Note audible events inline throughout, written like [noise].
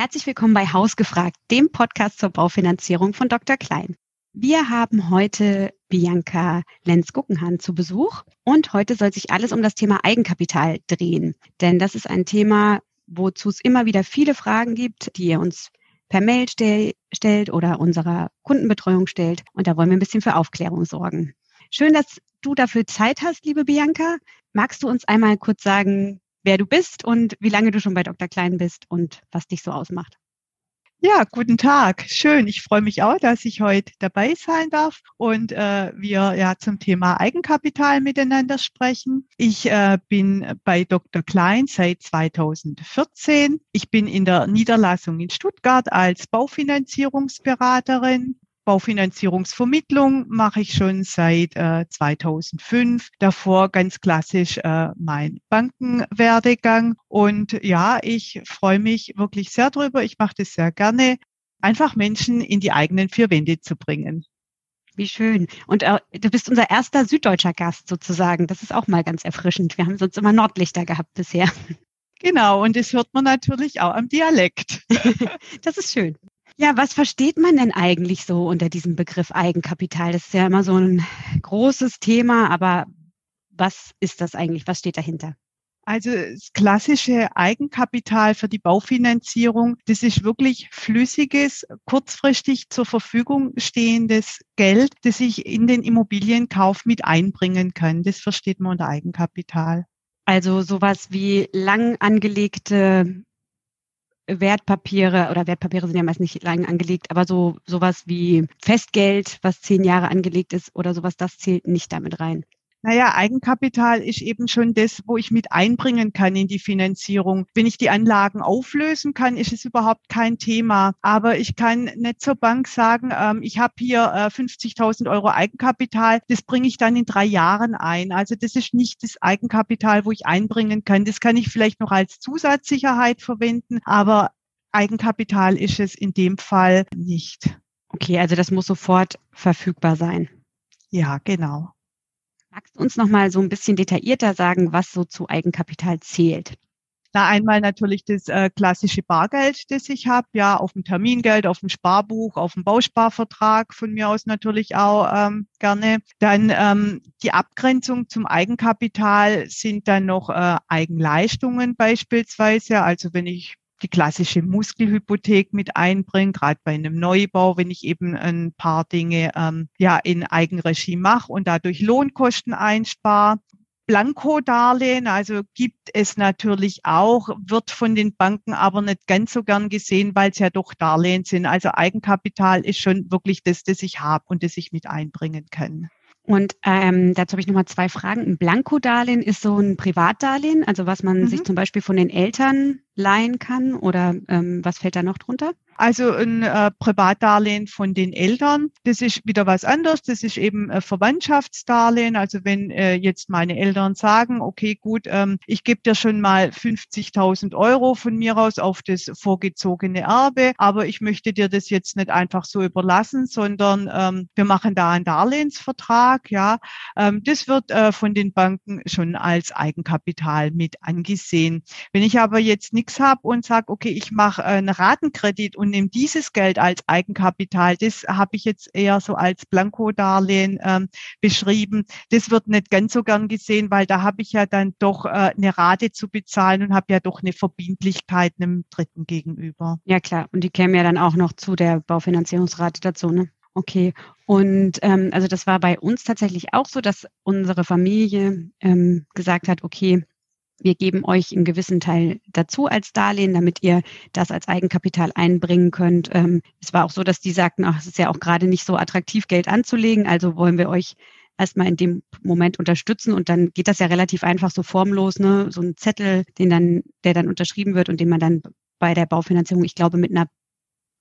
Herzlich willkommen bei Hausgefragt, dem Podcast zur Baufinanzierung von Dr. Klein. Wir haben heute Bianca Lenz-Guckenhahn zu Besuch und heute soll sich alles um das Thema Eigenkapital drehen. Denn das ist ein Thema, wozu es immer wieder viele Fragen gibt, die ihr uns per Mail stell, stellt oder unserer Kundenbetreuung stellt. Und da wollen wir ein bisschen für Aufklärung sorgen. Schön, dass du dafür Zeit hast, liebe Bianca. Magst du uns einmal kurz sagen, wer du bist und wie lange du schon bei Dr. Klein bist und was dich so ausmacht. Ja, guten Tag. Schön. Ich freue mich auch, dass ich heute dabei sein darf und äh, wir ja zum Thema Eigenkapital miteinander sprechen. Ich äh, bin bei Dr. Klein seit 2014. Ich bin in der Niederlassung in Stuttgart als Baufinanzierungsberaterin Baufinanzierungsvermittlung mache ich schon seit äh, 2005. Davor ganz klassisch äh, mein Bankenwerdegang. Und ja, ich freue mich wirklich sehr drüber. Ich mache das sehr gerne, einfach Menschen in die eigenen vier Wände zu bringen. Wie schön. Und äh, du bist unser erster süddeutscher Gast sozusagen. Das ist auch mal ganz erfrischend. Wir haben sonst immer Nordlichter gehabt bisher. Genau, und das hört man natürlich auch am Dialekt. [laughs] das ist schön. Ja, was versteht man denn eigentlich so unter diesem Begriff Eigenkapital? Das ist ja immer so ein großes Thema, aber was ist das eigentlich? Was steht dahinter? Also das klassische Eigenkapital für die Baufinanzierung, das ist wirklich flüssiges, kurzfristig zur Verfügung stehendes Geld, das ich in den Immobilienkauf mit einbringen kann. Das versteht man unter Eigenkapital. Also sowas wie lang angelegte Wertpapiere oder Wertpapiere sind ja meist nicht lang angelegt, aber so sowas wie Festgeld, was zehn Jahre angelegt ist oder sowas, das zählt nicht damit rein. Naja, Eigenkapital ist eben schon das, wo ich mit einbringen kann in die Finanzierung. Wenn ich die Anlagen auflösen kann, ist es überhaupt kein Thema. Aber ich kann nicht zur Bank sagen, ähm, ich habe hier äh, 50.000 Euro Eigenkapital, das bringe ich dann in drei Jahren ein. Also das ist nicht das Eigenkapital, wo ich einbringen kann. Das kann ich vielleicht noch als Zusatzsicherheit verwenden, aber Eigenkapital ist es in dem Fall nicht. Okay, also das muss sofort verfügbar sein. Ja, genau. Magst du uns noch mal so ein bisschen detaillierter sagen, was so zu Eigenkapital zählt? Na, einmal natürlich das äh, klassische Bargeld, das ich habe, ja, auf dem Termingeld, auf dem Sparbuch, auf dem Bausparvertrag von mir aus natürlich auch ähm, gerne. Dann ähm, die Abgrenzung zum Eigenkapital sind dann noch äh, Eigenleistungen beispielsweise. Also wenn ich die klassische Muskelhypothek mit einbringen, gerade bei einem Neubau, wenn ich eben ein paar Dinge ähm, ja in Eigenregie mache und dadurch Lohnkosten einspare. Blankodarlehen, also gibt es natürlich auch, wird von den Banken aber nicht ganz so gern gesehen, weil es ja doch Darlehen sind. Also Eigenkapital ist schon wirklich das, das ich habe und das ich mit einbringen kann. Und ähm, dazu habe ich nochmal zwei Fragen. Ein Blankodarlehen ist so ein Privatdarlehen, also was man mhm. sich zum Beispiel von den Eltern leihen kann oder ähm, was fällt da noch drunter? Also ein äh, Privatdarlehen von den Eltern, das ist wieder was anderes. Das ist eben äh, Verwandtschaftsdarlehen. Also wenn äh, jetzt meine Eltern sagen, okay, gut, ähm, ich gebe dir schon mal 50.000 Euro von mir aus auf das vorgezogene Erbe, aber ich möchte dir das jetzt nicht einfach so überlassen, sondern ähm, wir machen da einen Darlehensvertrag. Ja, ähm, das wird äh, von den Banken schon als Eigenkapital mit angesehen. Wenn ich aber jetzt nichts habe und sage, okay, ich mache einen Ratenkredit und nehme dieses Geld als Eigenkapital, das habe ich jetzt eher so als Blankodarlehen ähm, beschrieben. Das wird nicht ganz so gern gesehen, weil da habe ich ja dann doch äh, eine Rate zu bezahlen und habe ja doch eine Verbindlichkeit einem Dritten gegenüber. Ja klar, und die kämen ja dann auch noch zu der Baufinanzierungsrate dazu, ne? Okay. Und ähm, also das war bei uns tatsächlich auch so, dass unsere Familie ähm, gesagt hat, okay, wir geben euch einen gewissen Teil dazu als Darlehen, damit ihr das als Eigenkapital einbringen könnt. Ähm, es war auch so, dass die sagten, ach, es ist ja auch gerade nicht so attraktiv, Geld anzulegen, also wollen wir euch erstmal in dem Moment unterstützen und dann geht das ja relativ einfach so formlos, ne? So ein Zettel, den dann, der dann unterschrieben wird und den man dann bei der Baufinanzierung, ich glaube, mit einer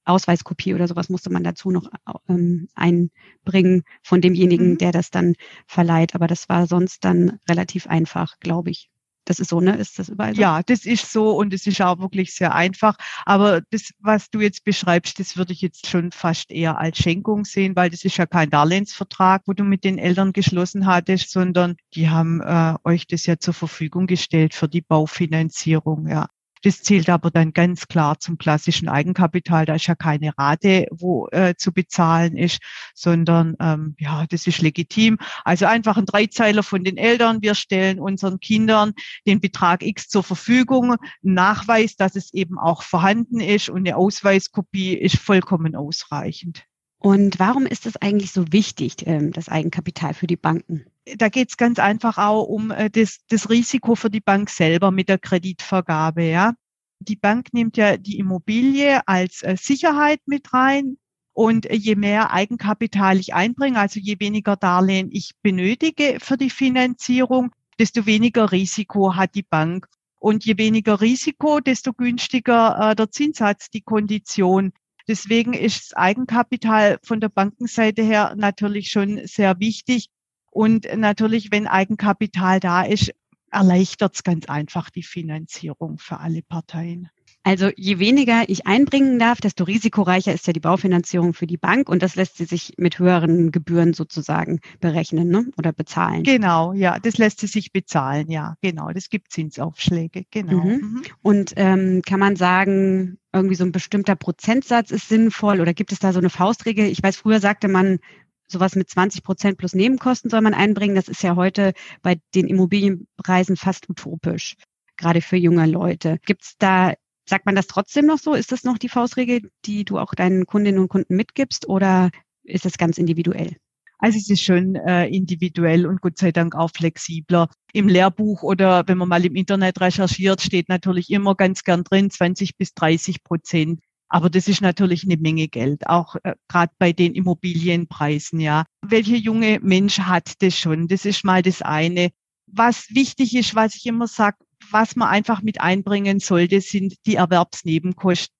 Ausweiskopie oder sowas musste man dazu noch ähm, einbringen von demjenigen, mhm. der das dann verleiht. Aber das war sonst dann relativ einfach, glaube ich. Das ist so, ne? Ist das überall so? Ja, das ist so und es ist auch wirklich sehr einfach. Aber das, was du jetzt beschreibst, das würde ich jetzt schon fast eher als Schenkung sehen, weil das ist ja kein Darlehensvertrag, wo du mit den Eltern geschlossen hattest, sondern die haben äh, euch das ja zur Verfügung gestellt für die Baufinanzierung, ja. Das zählt aber dann ganz klar zum klassischen Eigenkapital. Da ist ja keine Rate, wo äh, zu bezahlen ist, sondern ähm, ja, das ist legitim. Also einfach ein Dreizeiler von den Eltern. Wir stellen unseren Kindern den Betrag X zur Verfügung, Nachweis, dass es eben auch vorhanden ist und eine Ausweiskopie ist vollkommen ausreichend. Und warum ist es eigentlich so wichtig, ähm, das Eigenkapital für die Banken? Da geht es ganz einfach auch um äh, das, das Risiko für die Bank selber mit der Kreditvergabe. Ja, die Bank nimmt ja die Immobilie als äh, Sicherheit mit rein. Und je mehr Eigenkapital ich einbringe, also je weniger Darlehen ich benötige für die Finanzierung, desto weniger Risiko hat die Bank. Und je weniger Risiko, desto günstiger äh, der Zinssatz, die Kondition. Deswegen ist das Eigenkapital von der Bankenseite her natürlich schon sehr wichtig. Und natürlich, wenn Eigenkapital da ist, erleichtert es ganz einfach die Finanzierung für alle Parteien. Also je weniger ich einbringen darf, desto risikoreicher ist ja die Baufinanzierung für die Bank und das lässt sie sich mit höheren Gebühren sozusagen berechnen ne? oder bezahlen. Genau, ja, das lässt sie sich bezahlen, ja, genau. Das gibt Zinsaufschläge, genau. Mhm. Mhm. Und ähm, kann man sagen, irgendwie so ein bestimmter Prozentsatz ist sinnvoll oder gibt es da so eine Faustregel? Ich weiß, früher sagte man, sowas mit 20 Prozent plus Nebenkosten soll man einbringen. Das ist ja heute bei den Immobilienpreisen fast utopisch, gerade für junge Leute. Gibt es da Sagt man das trotzdem noch so? Ist das noch die Faustregel, die du auch deinen Kundinnen und Kunden mitgibst oder ist es ganz individuell? Also es ist schon äh, individuell und Gott sei Dank auch flexibler. Im Lehrbuch oder wenn man mal im Internet recherchiert, steht natürlich immer ganz gern drin 20 bis 30 Prozent. Aber das ist natürlich eine Menge Geld, auch äh, gerade bei den Immobilienpreisen, ja. Welcher junge Mensch hat das schon? Das ist mal das eine. Was wichtig ist, was ich immer sage, was man einfach mit einbringen sollte, sind die Erwerbsnebenkosten.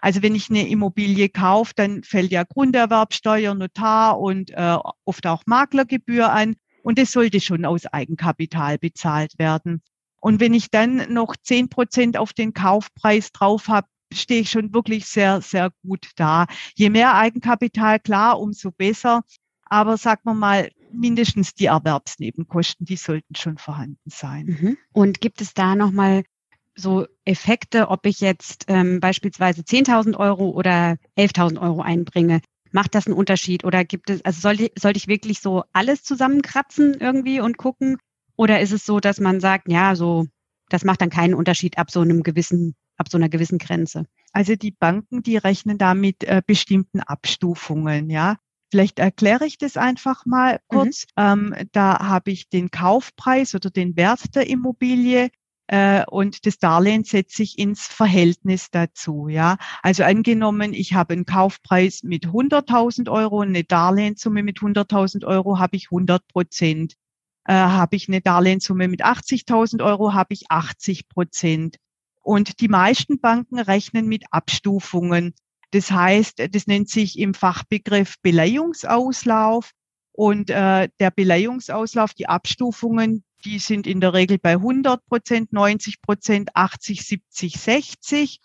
Also wenn ich eine Immobilie kaufe, dann fällt ja Grunderwerbsteuer, Notar und äh, oft auch Maklergebühr an. Und das sollte schon aus Eigenkapital bezahlt werden. Und wenn ich dann noch zehn Prozent auf den Kaufpreis drauf habe, stehe ich schon wirklich sehr, sehr gut da. Je mehr Eigenkapital, klar, umso besser. Aber sagen wir mal, mindestens die Erwerbsnebenkosten, die sollten schon vorhanden sein. Mhm. Und gibt es da nochmal so Effekte, ob ich jetzt ähm, beispielsweise 10.000 Euro oder 11.000 Euro einbringe? Macht das einen Unterschied oder gibt es, also sollte, sollte ich wirklich so alles zusammenkratzen irgendwie und gucken? Oder ist es so, dass man sagt, ja, so, das macht dann keinen Unterschied ab so einem gewissen, ab so einer gewissen Grenze? Also die Banken, die rechnen da mit äh, bestimmten Abstufungen, ja. Vielleicht erkläre ich das einfach mal mhm. kurz. Mhm. Ähm, da habe ich den Kaufpreis oder den Wert der Immobilie äh, und das Darlehen setze ich ins Verhältnis dazu. Ja, also angenommen, ich habe einen Kaufpreis mit 100.000 Euro und eine Darlehenssumme mit 100.000 Euro habe ich 100 Prozent. Äh, habe ich eine Darlehenssumme mit 80.000 Euro, habe ich 80 Prozent. Und die meisten Banken rechnen mit Abstufungen. Das heißt, das nennt sich im Fachbegriff Beleihungsauslauf. Und äh, der Beleihungsauslauf, die Abstufungen, die sind in der Regel bei 100 Prozent, 90 Prozent, 80, 70, 60.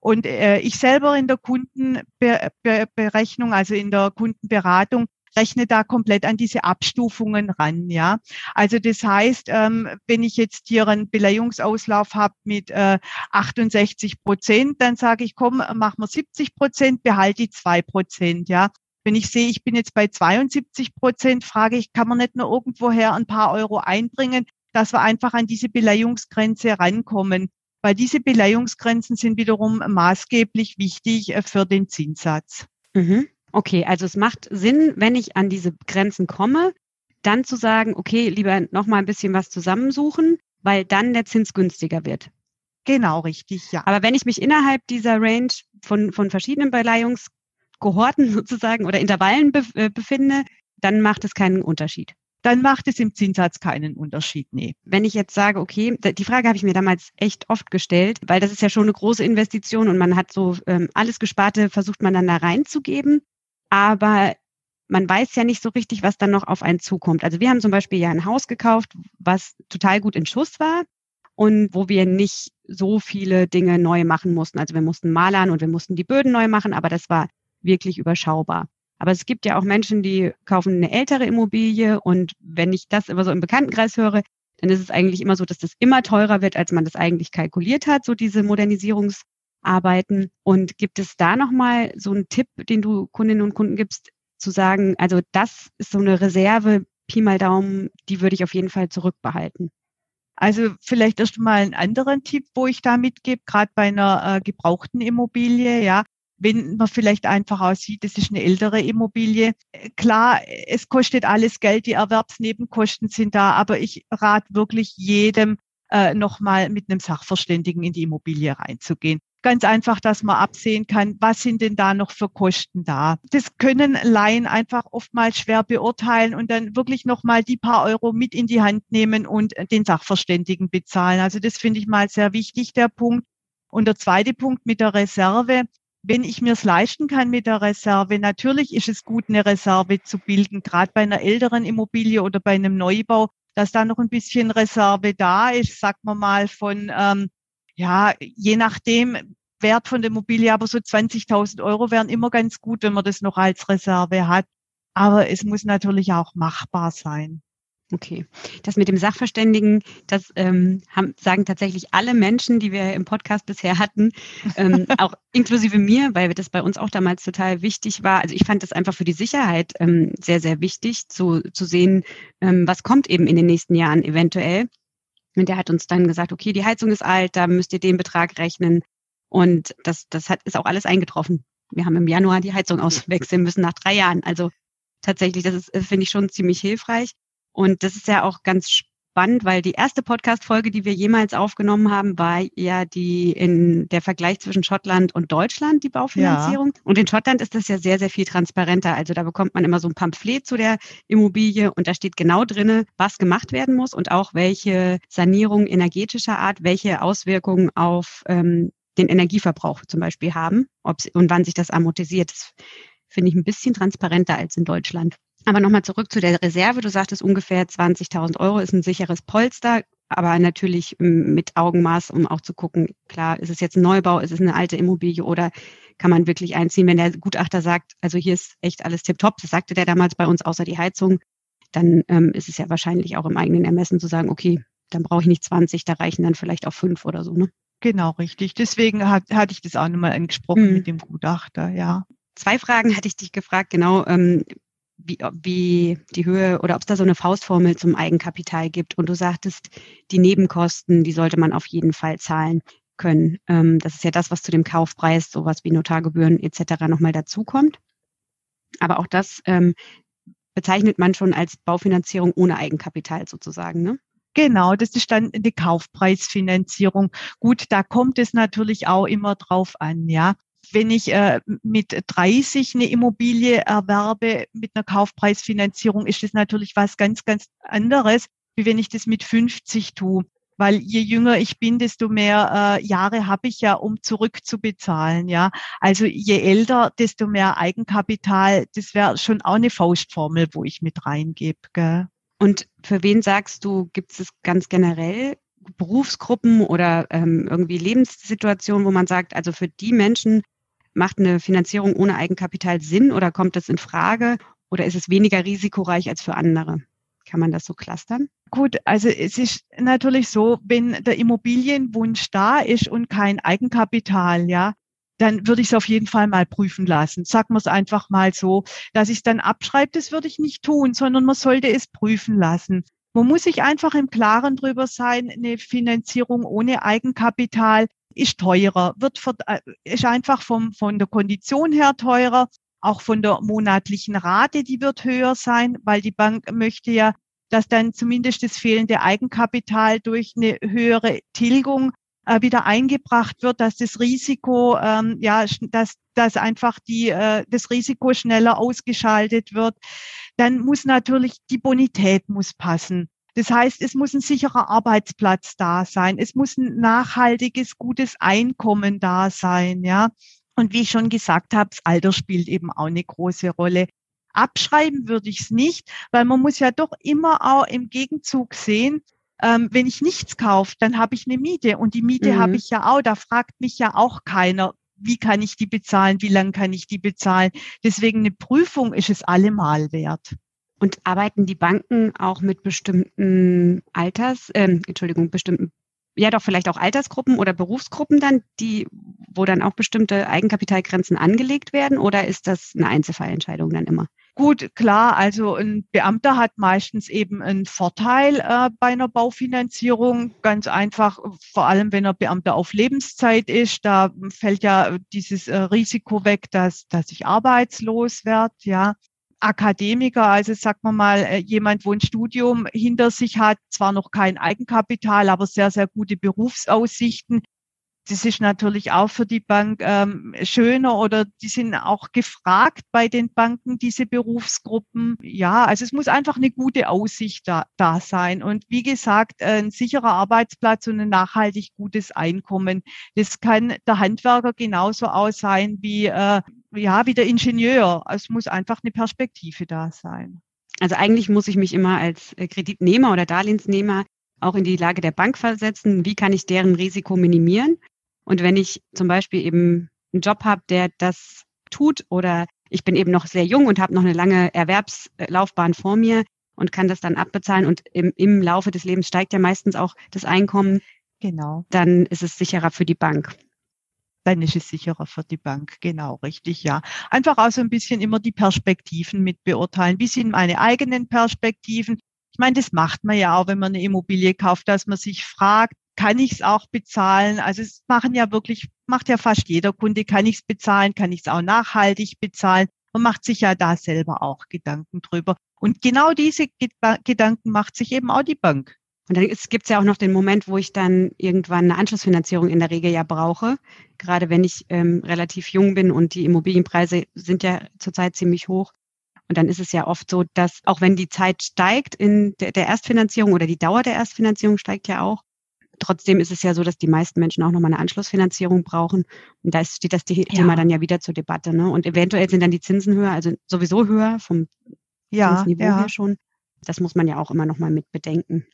Und äh, ich selber in der Kundenberechnung, also in der Kundenberatung, rechne da komplett an diese Abstufungen ran. Ja, also das heißt, ähm, wenn ich jetzt hier einen Beleihungsauslauf habe mit äh, 68 Prozent, dann sage ich, komm, mach mal 70 Prozent, behalte die zwei Prozent. Ja, wenn ich sehe, ich bin jetzt bei 72 Prozent, frage ich, kann man nicht nur irgendwoher ein paar Euro einbringen, dass wir einfach an diese Beleihungsgrenze rankommen. Weil diese Beleihungsgrenzen sind wiederum maßgeblich wichtig äh, für den Zinssatz. Mhm. Okay, also es macht Sinn, wenn ich an diese Grenzen komme, dann zu sagen, okay, lieber noch mal ein bisschen was zusammensuchen, weil dann der Zins günstiger wird. Genau, richtig, ja. Aber wenn ich mich innerhalb dieser Range von, von verschiedenen Beleihungskohorten [laughs] sozusagen oder Intervallen äh, befinde, dann macht es keinen Unterschied. Dann macht es im Zinssatz keinen Unterschied, nee. Wenn ich jetzt sage, okay, die Frage habe ich mir damals echt oft gestellt, weil das ist ja schon eine große Investition und man hat so ähm, alles Gesparte, versucht man dann da reinzugeben aber man weiß ja nicht so richtig, was dann noch auf einen zukommt. Also wir haben zum Beispiel ja ein Haus gekauft, was total gut in Schuss war und wo wir nicht so viele Dinge neu machen mussten. Also wir mussten malern und wir mussten die Böden neu machen, aber das war wirklich überschaubar. Aber es gibt ja auch Menschen, die kaufen eine ältere Immobilie und wenn ich das immer so im Bekanntenkreis höre, dann ist es eigentlich immer so, dass das immer teurer wird, als man das eigentlich kalkuliert hat, so diese Modernisierungsarbeiten. Und gibt es da nochmal so einen Tipp, den du Kundinnen und Kunden gibst, zu sagen, also das ist so eine Reserve, Pi mal Daumen, die würde ich auf jeden Fall zurückbehalten? Also vielleicht erst mal einen anderen Tipp, wo ich da mitgebe, gerade bei einer äh, gebrauchten Immobilie, ja, wenn man vielleicht einfach aussieht, das ist eine ältere Immobilie. Klar, es kostet alles Geld, die Erwerbsnebenkosten sind da, aber ich rate wirklich jedem, äh, nochmal mit einem Sachverständigen in die Immobilie reinzugehen. Ganz einfach, dass man absehen kann, was sind denn da noch für Kosten da. Das können Laien einfach oftmals schwer beurteilen und dann wirklich nochmal die paar Euro mit in die Hand nehmen und den Sachverständigen bezahlen. Also das finde ich mal sehr wichtig, der Punkt. Und der zweite Punkt mit der Reserve. Wenn ich mir es leisten kann mit der Reserve, natürlich ist es gut, eine Reserve zu bilden, gerade bei einer älteren Immobilie oder bei einem Neubau, dass da noch ein bisschen Reserve da ist, sagt man mal von ähm, ja, je nachdem, Wert von der Immobilie, aber so 20.000 Euro wären immer ganz gut, wenn man das noch als Reserve hat. Aber es muss natürlich auch machbar sein. Okay. Das mit dem Sachverständigen, das ähm, haben, sagen tatsächlich alle Menschen, die wir im Podcast bisher hatten, ähm, [laughs] auch inklusive mir, weil das bei uns auch damals total wichtig war. Also ich fand das einfach für die Sicherheit ähm, sehr, sehr wichtig, zu, zu sehen, ähm, was kommt eben in den nächsten Jahren eventuell. Und der hat uns dann gesagt, okay, die Heizung ist alt, da müsst ihr den Betrag rechnen. Und das, das hat, ist auch alles eingetroffen. Wir haben im Januar die Heizung auswechseln müssen nach drei Jahren. Also tatsächlich, das ist, finde ich schon ziemlich hilfreich. Und das ist ja auch ganz spannend, weil die erste Podcast-Folge, die wir jemals aufgenommen haben, war ja die in der Vergleich zwischen Schottland und Deutschland, die Baufinanzierung. Ja. Und in Schottland ist das ja sehr, sehr viel transparenter. Also da bekommt man immer so ein Pamphlet zu der Immobilie und da steht genau drinne, was gemacht werden muss und auch welche Sanierung energetischer Art, welche Auswirkungen auf ähm, den Energieverbrauch zum Beispiel haben ob und wann sich das amortisiert. Das finde ich ein bisschen transparenter als in Deutschland. Aber nochmal zurück zu der Reserve. Du sagtest ungefähr 20.000 Euro ist ein sicheres Polster, aber natürlich ähm, mit Augenmaß, um auch zu gucken, klar, ist es jetzt ein Neubau, ist es eine alte Immobilie oder kann man wirklich einziehen, wenn der Gutachter sagt, also hier ist echt alles tipptopp, das sagte der damals bei uns, außer die Heizung, dann ähm, ist es ja wahrscheinlich auch im eigenen Ermessen zu sagen, okay, dann brauche ich nicht 20, da reichen dann vielleicht auch fünf oder so, ne? Genau, richtig. Deswegen hat, hatte ich das auch nochmal angesprochen mhm. mit dem Gutachter, ja. Zwei Fragen hatte ich dich gefragt, genau. Ähm, wie, wie die Höhe oder ob es da so eine Faustformel zum Eigenkapital gibt. Und du sagtest, die Nebenkosten, die sollte man auf jeden Fall zahlen können. Ähm, das ist ja das, was zu dem Kaufpreis, sowas wie Notargebühren etc. nochmal dazukommt. Aber auch das ähm, bezeichnet man schon als Baufinanzierung ohne Eigenkapital sozusagen, ne? Genau, das ist dann die Kaufpreisfinanzierung. Gut, da kommt es natürlich auch immer drauf an, ja wenn ich äh, mit 30 eine Immobilie erwerbe mit einer Kaufpreisfinanzierung, ist das natürlich was ganz, ganz anderes, wie wenn ich das mit 50 tue. Weil je jünger ich bin, desto mehr äh, Jahre habe ich ja, um zurückzubezahlen. Ja, also je älter, desto mehr Eigenkapital. Das wäre schon auch eine Faustformel, wo ich mit reingebe. Und für wen sagst du, gibt es ganz generell Berufsgruppen oder ähm, irgendwie Lebenssituationen, wo man sagt, also für die Menschen Macht eine Finanzierung ohne Eigenkapital Sinn oder kommt das in Frage oder ist es weniger risikoreich als für andere? Kann man das so clustern? Gut, also es ist natürlich so, wenn der Immobilienwunsch da ist und kein Eigenkapital, ja, dann würde ich es auf jeden Fall mal prüfen lassen. Sagen wir es einfach mal so, dass ich es dann abschreibe, das würde ich nicht tun, sondern man sollte es prüfen lassen. Man muss sich einfach im Klaren drüber sein, eine Finanzierung ohne Eigenkapital ist teurer, wird äh, ist einfach vom, von der Kondition her teurer, auch von der monatlichen Rate, die wird höher sein, weil die Bank möchte ja, dass dann zumindest das fehlende Eigenkapital durch eine höhere Tilgung äh, wieder eingebracht wird, dass das Risiko, ähm, ja, dass, dass einfach die, äh, das Risiko schneller ausgeschaltet wird. Dann muss natürlich die Bonität muss passen. Das heißt, es muss ein sicherer Arbeitsplatz da sein. Es muss ein nachhaltiges, gutes Einkommen da sein, ja. Und wie ich schon gesagt habe, das Alter spielt eben auch eine große Rolle. Abschreiben würde ich es nicht, weil man muss ja doch immer auch im Gegenzug sehen, ähm, wenn ich nichts kaufe, dann habe ich eine Miete und die Miete mhm. habe ich ja auch. Da fragt mich ja auch keiner, wie kann ich die bezahlen, wie lange kann ich die bezahlen. Deswegen eine Prüfung ist es allemal wert. Und arbeiten die Banken auch mit bestimmten Alters, äh, Entschuldigung, bestimmten, ja doch vielleicht auch Altersgruppen oder Berufsgruppen dann, die, wo dann auch bestimmte Eigenkapitalgrenzen angelegt werden oder ist das eine Einzelfallentscheidung dann immer? Gut, klar, also ein Beamter hat meistens eben einen Vorteil äh, bei einer Baufinanzierung. Ganz einfach, vor allem wenn er Beamter auf Lebenszeit ist, da fällt ja dieses äh, Risiko weg, dass, dass ich arbeitslos werde, ja. Akademiker, also sagt man mal, äh, jemand, wo ein Studium hinter sich hat, zwar noch kein Eigenkapital, aber sehr, sehr gute Berufsaussichten, das ist natürlich auch für die Bank ähm, schöner oder die sind auch gefragt bei den Banken, diese Berufsgruppen. Ja, also es muss einfach eine gute Aussicht da, da sein. Und wie gesagt, ein sicherer Arbeitsplatz und ein nachhaltig gutes Einkommen. Das kann der Handwerker genauso aus sein wie, äh, ja, wie der Ingenieur. Es muss einfach eine Perspektive da sein. Also eigentlich muss ich mich immer als äh, Kreditnehmer oder Darlehensnehmer auch in die Lage der Bank versetzen. Wie kann ich deren Risiko minimieren? Und wenn ich zum Beispiel eben einen Job habe, der das tut oder ich bin eben noch sehr jung und habe noch eine lange Erwerbslaufbahn vor mir und kann das dann abbezahlen und im, im Laufe des Lebens steigt ja meistens auch das Einkommen. Genau. Dann ist es sicherer für die Bank dann ist es sicherer für die Bank. Genau, richtig, ja. Einfach auch so ein bisschen immer die Perspektiven mit beurteilen. Wie sind meine eigenen Perspektiven? Ich meine, das macht man ja auch, wenn man eine Immobilie kauft, dass man sich fragt, kann ich es auch bezahlen? Also es machen ja wirklich, macht ja fast jeder Kunde, kann ich es bezahlen, kann ich es auch nachhaltig bezahlen? Man macht sich ja da selber auch Gedanken drüber. Und genau diese Gedanken macht sich eben auch die Bank. Und dann gibt es ja auch noch den Moment, wo ich dann irgendwann eine Anschlussfinanzierung in der Regel ja brauche. Gerade wenn ich ähm, relativ jung bin und die Immobilienpreise sind ja zurzeit ziemlich hoch. Und dann ist es ja oft so, dass auch wenn die Zeit steigt in der, der Erstfinanzierung oder die Dauer der Erstfinanzierung steigt ja auch, Trotzdem ist es ja so, dass die meisten Menschen auch nochmal eine Anschlussfinanzierung brauchen. Und da steht das Thema ja. dann ja wieder zur Debatte. Ne? Und eventuell sind dann die Zinsen höher, also sowieso höher vom ja, Zinsniveau ja. her schon. Das muss man ja auch immer nochmal mit bedenken.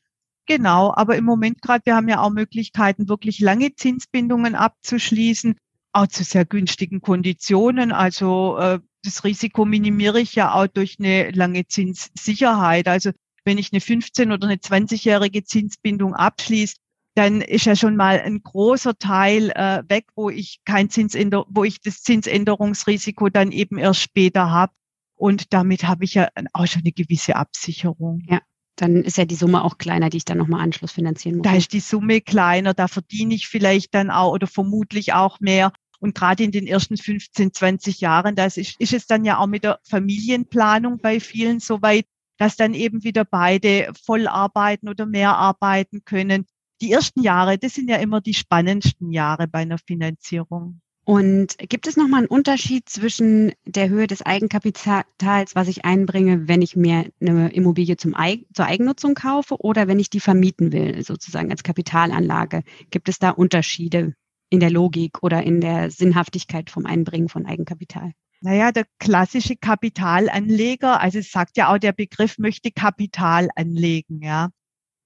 Genau, aber im Moment gerade, wir haben ja auch Möglichkeiten, wirklich lange Zinsbindungen abzuschließen, auch zu sehr günstigen Konditionen. Also äh, das Risiko minimiere ich ja auch durch eine lange Zinssicherheit. Also wenn ich eine 15- oder eine 20-jährige Zinsbindung abschließe, dann ist ja schon mal ein großer Teil äh, weg, wo ich kein Zinsänder wo ich das Zinsänderungsrisiko dann eben erst später habe. Und damit habe ich ja auch schon eine gewisse Absicherung. Ja. Dann ist ja die Summe auch kleiner, die ich dann nochmal Anschluss finanzieren muss. Da ist die Summe kleiner, da verdiene ich vielleicht dann auch oder vermutlich auch mehr. Und gerade in den ersten 15, 20 Jahren, das ist, ist es dann ja auch mit der Familienplanung bei vielen soweit, dass dann eben wieder beide voll arbeiten oder mehr arbeiten können die ersten Jahre, das sind ja immer die spannendsten Jahre bei einer Finanzierung. Und gibt es nochmal einen Unterschied zwischen der Höhe des Eigenkapitals, was ich einbringe, wenn ich mir eine Immobilie zum Eig zur Eigennutzung kaufe oder wenn ich die vermieten will, sozusagen als Kapitalanlage? Gibt es da Unterschiede in der Logik oder in der Sinnhaftigkeit vom Einbringen von Eigenkapital? Naja, der klassische Kapitalanleger, also es sagt ja auch der Begriff, möchte Kapital anlegen, ja.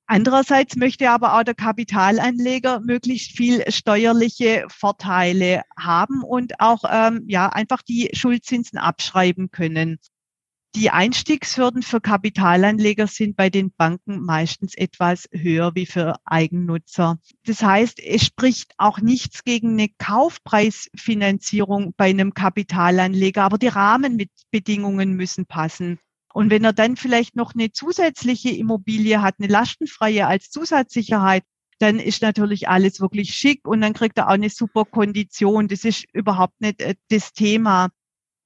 Andererseits möchte aber auch der Kapitalanleger möglichst viel steuerliche Vorteile haben und auch ähm, ja einfach die Schuldzinsen abschreiben können. Die Einstiegshürden für Kapitalanleger sind bei den Banken meistens etwas höher wie für Eigennutzer. Das heißt, es spricht auch nichts gegen eine Kaufpreisfinanzierung bei einem Kapitalanleger, aber die Rahmenbedingungen müssen passen. Und wenn er dann vielleicht noch eine zusätzliche Immobilie hat, eine lastenfreie als Zusatzsicherheit, dann ist natürlich alles wirklich schick und dann kriegt er auch eine super Kondition. Das ist überhaupt nicht äh, das Thema.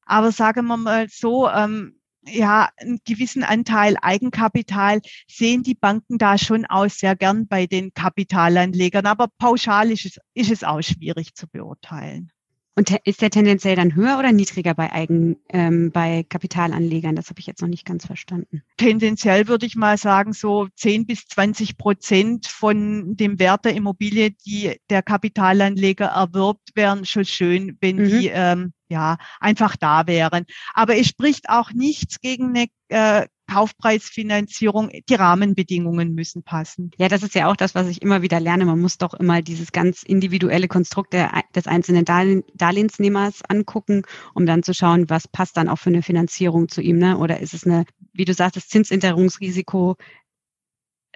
Aber sagen wir mal so, ähm, ja, einen gewissen Anteil Eigenkapital sehen die Banken da schon aus sehr gern bei den Kapitalanlegern. Aber pauschal ist es, ist es auch schwierig zu beurteilen. Und ist der tendenziell dann höher oder niedriger bei Eigen, ähm, bei Kapitalanlegern? Das habe ich jetzt noch nicht ganz verstanden. Tendenziell würde ich mal sagen, so 10 bis 20 Prozent von dem Wert der Immobilie, die der Kapitalanleger erwirbt, wären schon schön, wenn mhm. die ähm, ja einfach da wären. Aber es spricht auch nichts gegen eine äh, Kaufpreisfinanzierung, die Rahmenbedingungen müssen passen. Ja, das ist ja auch das, was ich immer wieder lerne. Man muss doch immer dieses ganz individuelle Konstrukt der, des einzelnen Darlehen, Darlehensnehmers angucken, um dann zu schauen, was passt dann auch für eine Finanzierung zu ihm. Ne? Oder ist es eine wie du sagst, das Zinsänderungsrisiko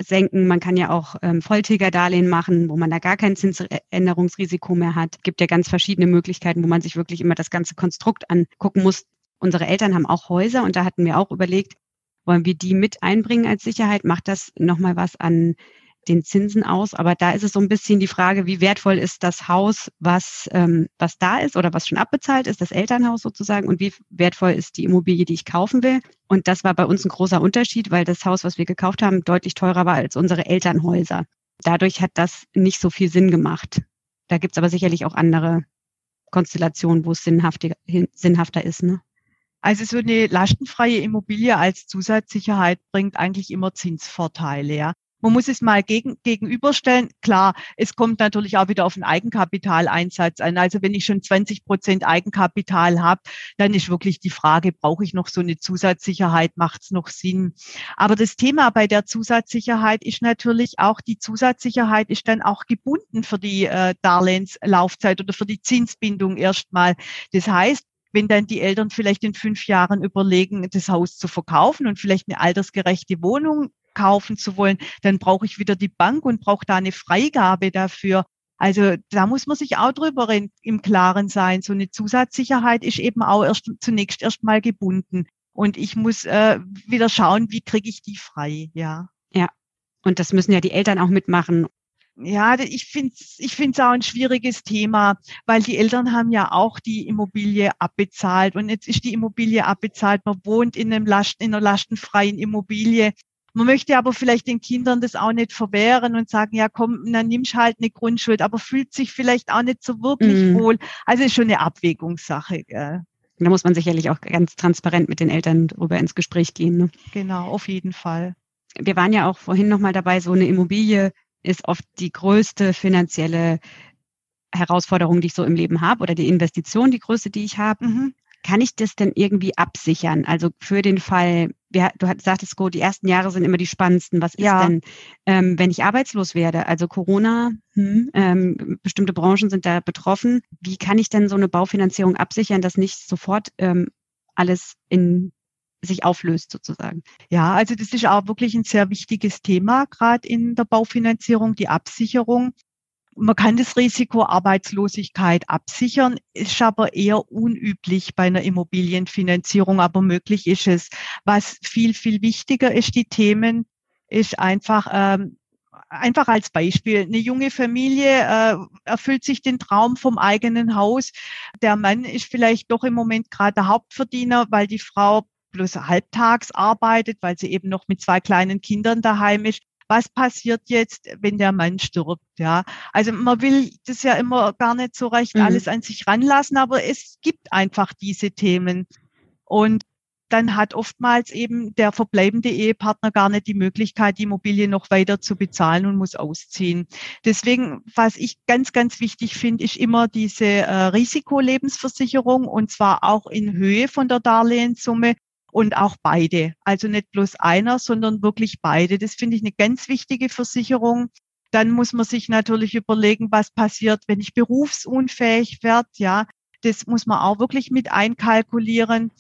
senken. Man kann ja auch ähm, Volltilgerdarlehen machen, wo man da gar kein Zinsänderungsrisiko mehr hat. Es gibt ja ganz verschiedene Möglichkeiten, wo man sich wirklich immer das ganze Konstrukt angucken muss. Unsere Eltern haben auch Häuser und da hatten wir auch überlegt, wollen wir die mit einbringen als Sicherheit? Macht das nochmal was an den Zinsen aus. Aber da ist es so ein bisschen die Frage, wie wertvoll ist das Haus, was, ähm, was da ist oder was schon abbezahlt ist, das Elternhaus sozusagen, und wie wertvoll ist die Immobilie, die ich kaufen will. Und das war bei uns ein großer Unterschied, weil das Haus, was wir gekauft haben, deutlich teurer war als unsere Elternhäuser. Dadurch hat das nicht so viel Sinn gemacht. Da gibt's aber sicherlich auch andere Konstellationen, wo es sinnhaftiger, sinnhafter ist. Ne? Also so eine lastenfreie Immobilie als Zusatzsicherheit bringt eigentlich immer Zinsvorteile. Ja. Man muss es mal gegen, gegenüberstellen. Klar, es kommt natürlich auch wieder auf den Eigenkapitaleinsatz an. Also wenn ich schon 20 Prozent Eigenkapital habe, dann ist wirklich die Frage, brauche ich noch so eine Zusatzsicherheit? Macht es noch Sinn? Aber das Thema bei der Zusatzsicherheit ist natürlich auch, die Zusatzsicherheit ist dann auch gebunden für die äh, Darlehenslaufzeit oder für die Zinsbindung erstmal. Das heißt, wenn dann die Eltern vielleicht in fünf Jahren überlegen, das Haus zu verkaufen und vielleicht eine altersgerechte Wohnung kaufen zu wollen, dann brauche ich wieder die Bank und brauche da eine Freigabe dafür. Also da muss man sich auch drüber im Klaren sein. So eine Zusatzsicherheit ist eben auch erst zunächst erstmal gebunden. Und ich muss äh, wieder schauen, wie kriege ich die frei, ja. Ja. Und das müssen ja die Eltern auch mitmachen. Ja, ich finde es ich find's auch ein schwieriges Thema, weil die Eltern haben ja auch die Immobilie abbezahlt und jetzt ist die Immobilie abbezahlt. Man wohnt in, einem Lasten, in einer lastenfreien Immobilie. Man möchte aber vielleicht den Kindern das auch nicht verwehren und sagen, ja komm, dann nimmst halt eine Grundschuld, aber fühlt sich vielleicht auch nicht so wirklich mm. wohl. Also ist schon eine Abwägungssache. Gell? Da muss man sicherlich auch ganz transparent mit den Eltern drüber ins Gespräch gehen. Ne? Genau, auf jeden Fall. Wir waren ja auch vorhin nochmal dabei, so eine Immobilie ist oft die größte finanzielle Herausforderung, die ich so im Leben habe oder die Investition, die größte, die ich habe. Mhm kann ich das denn irgendwie absichern? Also für den Fall, du sagtest, Go, die ersten Jahre sind immer die spannendsten. Was ist ja. denn, ähm, wenn ich arbeitslos werde? Also Corona, hm, ähm, bestimmte Branchen sind da betroffen. Wie kann ich denn so eine Baufinanzierung absichern, dass nicht sofort ähm, alles in sich auflöst sozusagen. Ja, also das ist auch wirklich ein sehr wichtiges Thema, gerade in der Baufinanzierung, die Absicherung. Man kann das Risiko Arbeitslosigkeit absichern, ist aber eher unüblich bei einer Immobilienfinanzierung, aber möglich ist es. Was viel, viel wichtiger ist, die Themen, ist einfach, ähm, einfach als Beispiel, eine junge Familie äh, erfüllt sich den Traum vom eigenen Haus. Der Mann ist vielleicht doch im Moment gerade der Hauptverdiener, weil die Frau bloß halbtags arbeitet, weil sie eben noch mit zwei kleinen Kindern daheim ist was passiert jetzt, wenn der Mann stirbt, ja. Also man will das ja immer gar nicht so recht mhm. alles an sich ranlassen, aber es gibt einfach diese Themen. Und dann hat oftmals eben der verbleibende Ehepartner gar nicht die Möglichkeit, die Immobilie noch weiter zu bezahlen und muss ausziehen. Deswegen, was ich ganz, ganz wichtig finde, ist immer diese äh, Risikolebensversicherung und zwar auch in Höhe von der Darlehenssumme und auch beide. Also nicht bloß einer, sondern wirklich beide. Das finde ich eine ganz wichtige Versicherung. Dann muss man sich natürlich überlegen, was passiert, wenn ich berufsunfähig werde. Ja, das muss man auch wirklich mit einkalkulieren.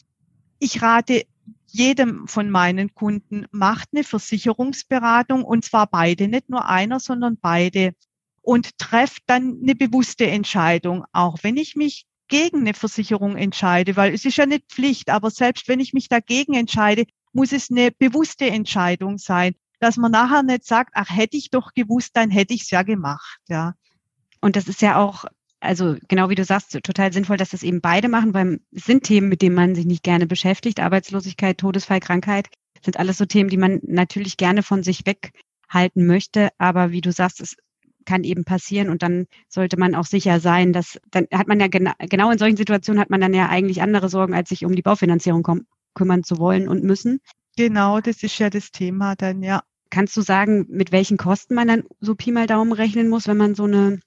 Ich rate jedem von meinen Kunden, macht eine Versicherungsberatung und zwar beide, nicht nur einer, sondern beide und trefft dann eine bewusste Entscheidung. Auch wenn ich mich gegen eine Versicherung entscheide, weil es ist ja nicht Pflicht, aber selbst wenn ich mich dagegen entscheide, muss es eine bewusste Entscheidung sein, dass man nachher nicht sagt, ach, hätte ich doch gewusst, dann hätte ich es ja gemacht, ja. Und das ist ja auch, also genau wie du sagst, total sinnvoll, dass das eben beide machen, weil es sind Themen, mit denen man sich nicht gerne beschäftigt. Arbeitslosigkeit, Todesfall, Krankheit sind alles so Themen, die man natürlich gerne von sich weghalten möchte. Aber wie du sagst, es kann eben passieren und dann sollte man auch sicher sein, dass dann hat man ja gena genau in solchen Situationen hat man dann ja eigentlich andere Sorgen, als sich um die Baufinanzierung kümmern zu wollen und müssen. Genau, das ist ja das Thema dann, ja. Kannst du sagen, mit welchen Kosten man dann so Pi mal Daumen rechnen muss, wenn man so eine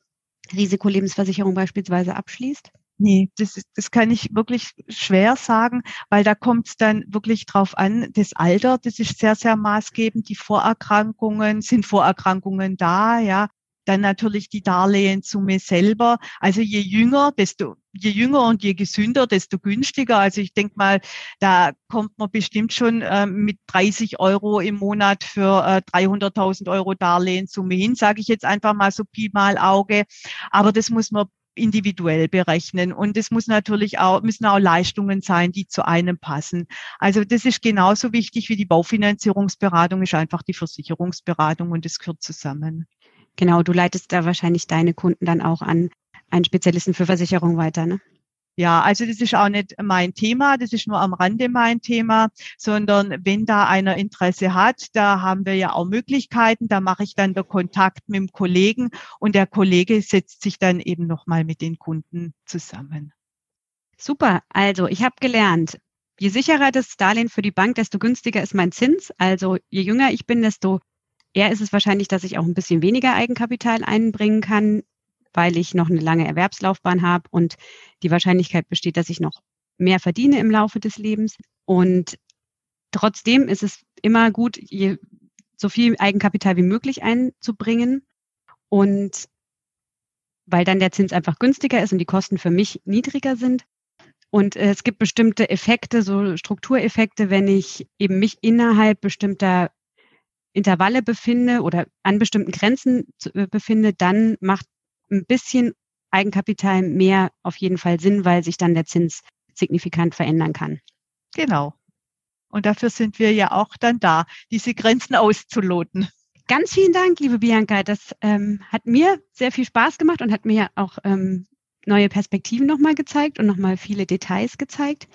Risikolebensversicherung beispielsweise abschließt? Nee, das, ist, das kann ich wirklich schwer sagen, weil da kommt es dann wirklich drauf an, das Alter, das ist sehr, sehr maßgebend. Die Vorerkrankungen, sind Vorerkrankungen da, ja. Dann natürlich die Darlehenssumme selber. Also je jünger, desto je jünger und je gesünder, desto günstiger. Also ich denke mal, da kommt man bestimmt schon äh, mit 30 Euro im Monat für äh, 300.000 Euro Darlehenssumme hin, sage ich jetzt einfach mal so Pi mal Auge. Aber das muss man individuell berechnen. Und es muss natürlich auch, müssen auch Leistungen sein, die zu einem passen. Also das ist genauso wichtig wie die Baufinanzierungsberatung, ist einfach die Versicherungsberatung und das gehört zusammen. Genau, du leitest da wahrscheinlich deine Kunden dann auch an einen Spezialisten für Versicherung weiter, ne? Ja, also das ist auch nicht mein Thema, das ist nur am Rande mein Thema, sondern wenn da einer Interesse hat, da haben wir ja auch Möglichkeiten, da mache ich dann den Kontakt mit dem Kollegen und der Kollege setzt sich dann eben nochmal mit den Kunden zusammen. Super, also ich habe gelernt, je sicherer das Darlehen für die Bank, desto günstiger ist mein Zins. Also je jünger ich bin, desto eher ist es wahrscheinlich, dass ich auch ein bisschen weniger Eigenkapital einbringen kann weil ich noch eine lange Erwerbslaufbahn habe und die Wahrscheinlichkeit besteht, dass ich noch mehr verdiene im Laufe des Lebens. Und trotzdem ist es immer gut, je, so viel Eigenkapital wie möglich einzubringen und weil dann der Zins einfach günstiger ist und die Kosten für mich niedriger sind. Und es gibt bestimmte Effekte, so Struktureffekte, wenn ich eben mich innerhalb bestimmter Intervalle befinde oder an bestimmten Grenzen äh, befinde, dann macht ein bisschen Eigenkapital mehr auf jeden Fall Sinn, weil sich dann der Zins signifikant verändern kann. Genau. Und dafür sind wir ja auch dann da, diese Grenzen auszuloten. Ganz vielen Dank, liebe Bianca. Das ähm, hat mir sehr viel Spaß gemacht und hat mir auch ähm, neue Perspektiven nochmal gezeigt und nochmal viele Details gezeigt.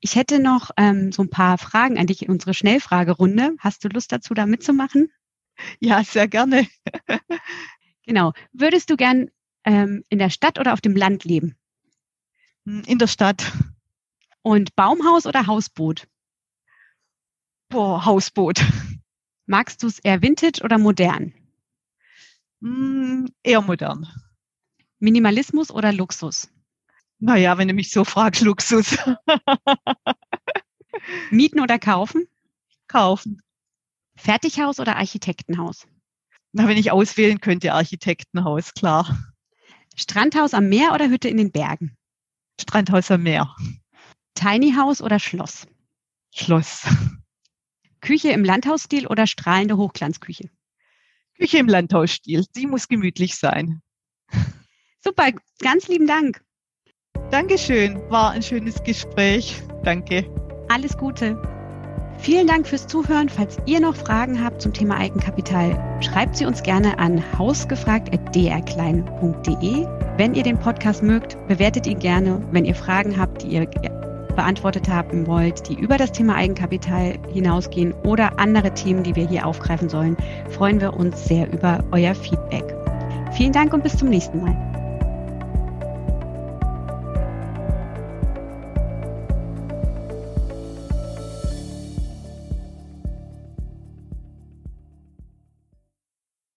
Ich hätte noch ähm, so ein paar Fragen an dich in unsere Schnellfragerunde. Hast du Lust dazu, da mitzumachen? Ja, sehr gerne. [laughs] Genau. Würdest du gern ähm, in der Stadt oder auf dem Land leben? Hm, in der Stadt. Und Baumhaus oder Hausboot? Boah, Hausboot. Magst du es eher vintage oder modern? Mm, eher modern. Minimalismus oder Luxus? Naja, wenn du mich so fragst, Luxus. [laughs] Mieten oder kaufen? Kaufen. Fertighaus oder Architektenhaus? Na, wenn ich auswählen könnte, Architektenhaus, klar. Strandhaus am Meer oder Hütte in den Bergen? Strandhaus am Meer. Tiny House oder Schloss? Schloss. Küche im Landhausstil oder strahlende Hochglanzküche? Küche im Landhausstil. Die muss gemütlich sein. Super, ganz lieben Dank. Dankeschön, war ein schönes Gespräch. Danke. Alles Gute. Vielen Dank fürs Zuhören. Falls ihr noch Fragen habt zum Thema Eigenkapital, schreibt sie uns gerne an hausgefragt.drklein.de. Wenn ihr den Podcast mögt, bewertet ihn gerne. Wenn ihr Fragen habt, die ihr beantwortet haben wollt, die über das Thema Eigenkapital hinausgehen oder andere Themen, die wir hier aufgreifen sollen, freuen wir uns sehr über euer Feedback. Vielen Dank und bis zum nächsten Mal.